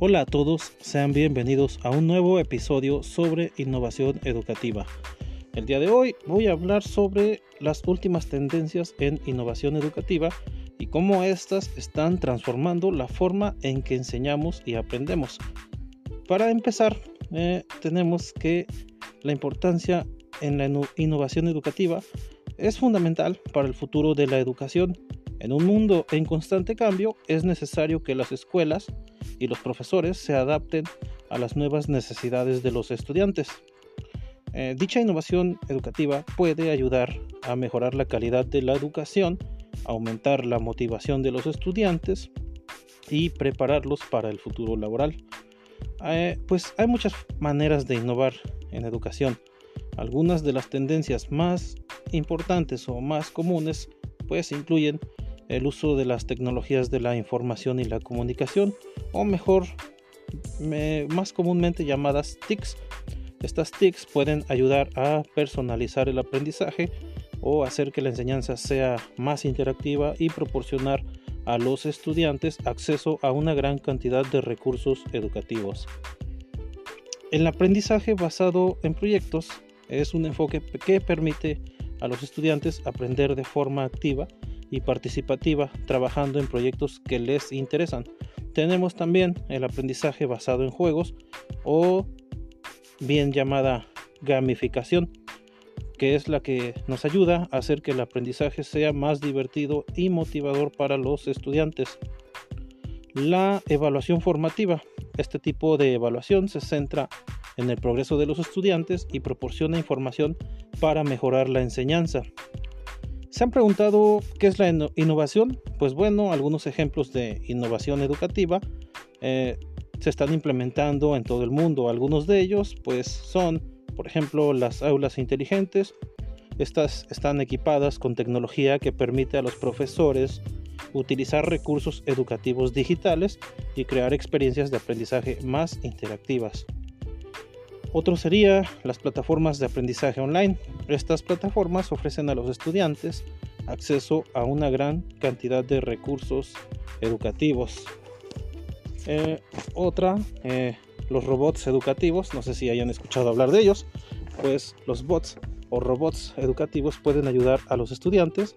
Hola a todos, sean bienvenidos a un nuevo episodio sobre innovación educativa. El día de hoy voy a hablar sobre las últimas tendencias en innovación educativa y cómo éstas están transformando la forma en que enseñamos y aprendemos. Para empezar, eh, tenemos que la importancia en la innovación educativa es fundamental para el futuro de la educación. En un mundo en constante cambio, es necesario que las escuelas y los profesores se adapten a las nuevas necesidades de los estudiantes. Eh, dicha innovación educativa puede ayudar a mejorar la calidad de la educación, aumentar la motivación de los estudiantes y prepararlos para el futuro laboral. Eh, pues hay muchas maneras de innovar en educación. Algunas de las tendencias más importantes o más comunes pues incluyen el uso de las tecnologías de la información y la comunicación, o mejor, más comúnmente llamadas TICs. Estas TICs pueden ayudar a personalizar el aprendizaje o hacer que la enseñanza sea más interactiva y proporcionar a los estudiantes acceso a una gran cantidad de recursos educativos. El aprendizaje basado en proyectos es un enfoque que permite a los estudiantes aprender de forma activa y participativa trabajando en proyectos que les interesan. Tenemos también el aprendizaje basado en juegos o bien llamada gamificación, que es la que nos ayuda a hacer que el aprendizaje sea más divertido y motivador para los estudiantes. La evaluación formativa. Este tipo de evaluación se centra en el progreso de los estudiantes y proporciona información para mejorar la enseñanza. ¿Se han preguntado qué es la innovación? Pues bueno, algunos ejemplos de innovación educativa eh, se están implementando en todo el mundo. Algunos de ellos pues son, por ejemplo, las aulas inteligentes. Estas están equipadas con tecnología que permite a los profesores utilizar recursos educativos digitales y crear experiencias de aprendizaje más interactivas. Otro sería las plataformas de aprendizaje online. Estas plataformas ofrecen a los estudiantes acceso a una gran cantidad de recursos educativos. Eh, otra, eh, los robots educativos, no sé si hayan escuchado hablar de ellos, pues los bots o robots educativos pueden ayudar a los estudiantes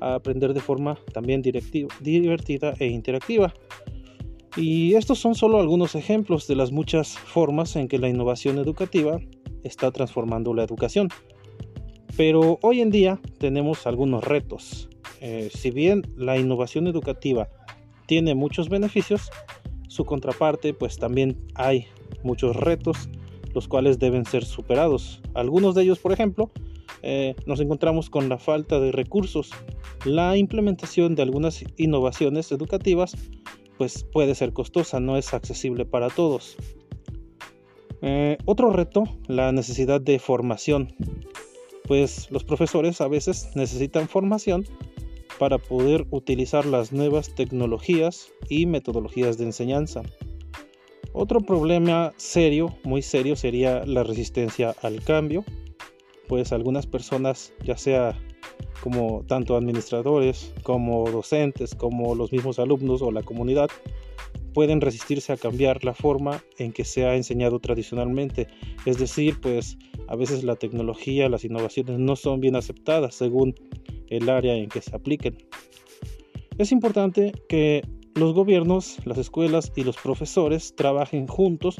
a aprender de forma también divertida e interactiva. Y estos son solo algunos ejemplos de las muchas formas en que la innovación educativa está transformando la educación. Pero hoy en día tenemos algunos retos. Eh, si bien la innovación educativa tiene muchos beneficios, su contraparte pues también hay muchos retos los cuales deben ser superados. Algunos de ellos, por ejemplo, eh, nos encontramos con la falta de recursos, la implementación de algunas innovaciones educativas pues puede ser costosa, no es accesible para todos. Eh, otro reto, la necesidad de formación. Pues los profesores a veces necesitan formación para poder utilizar las nuevas tecnologías y metodologías de enseñanza. Otro problema serio, muy serio, sería la resistencia al cambio, pues algunas personas, ya sea como tanto administradores como docentes, como los mismos alumnos o la comunidad, pueden resistirse a cambiar la forma en que se ha enseñado tradicionalmente. Es decir, pues a veces la tecnología, las innovaciones no son bien aceptadas según el área en que se apliquen. Es importante que los gobiernos, las escuelas y los profesores trabajen juntos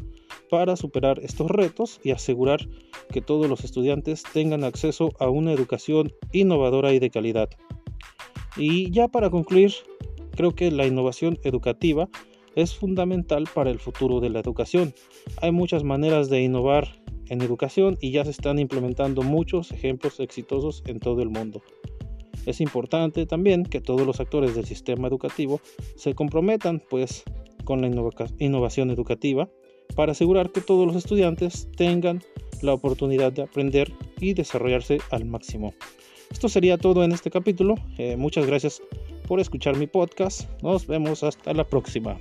para superar estos retos y asegurar que todos los estudiantes tengan acceso a una educación innovadora y de calidad. Y ya para concluir, creo que la innovación educativa es fundamental para el futuro de la educación. Hay muchas maneras de innovar en educación y ya se están implementando muchos ejemplos exitosos en todo el mundo. Es importante también que todos los actores del sistema educativo se comprometan pues con la innovación educativa para asegurar que todos los estudiantes tengan la oportunidad de aprender y desarrollarse al máximo. Esto sería todo en este capítulo. Eh, muchas gracias por escuchar mi podcast. Nos vemos hasta la próxima.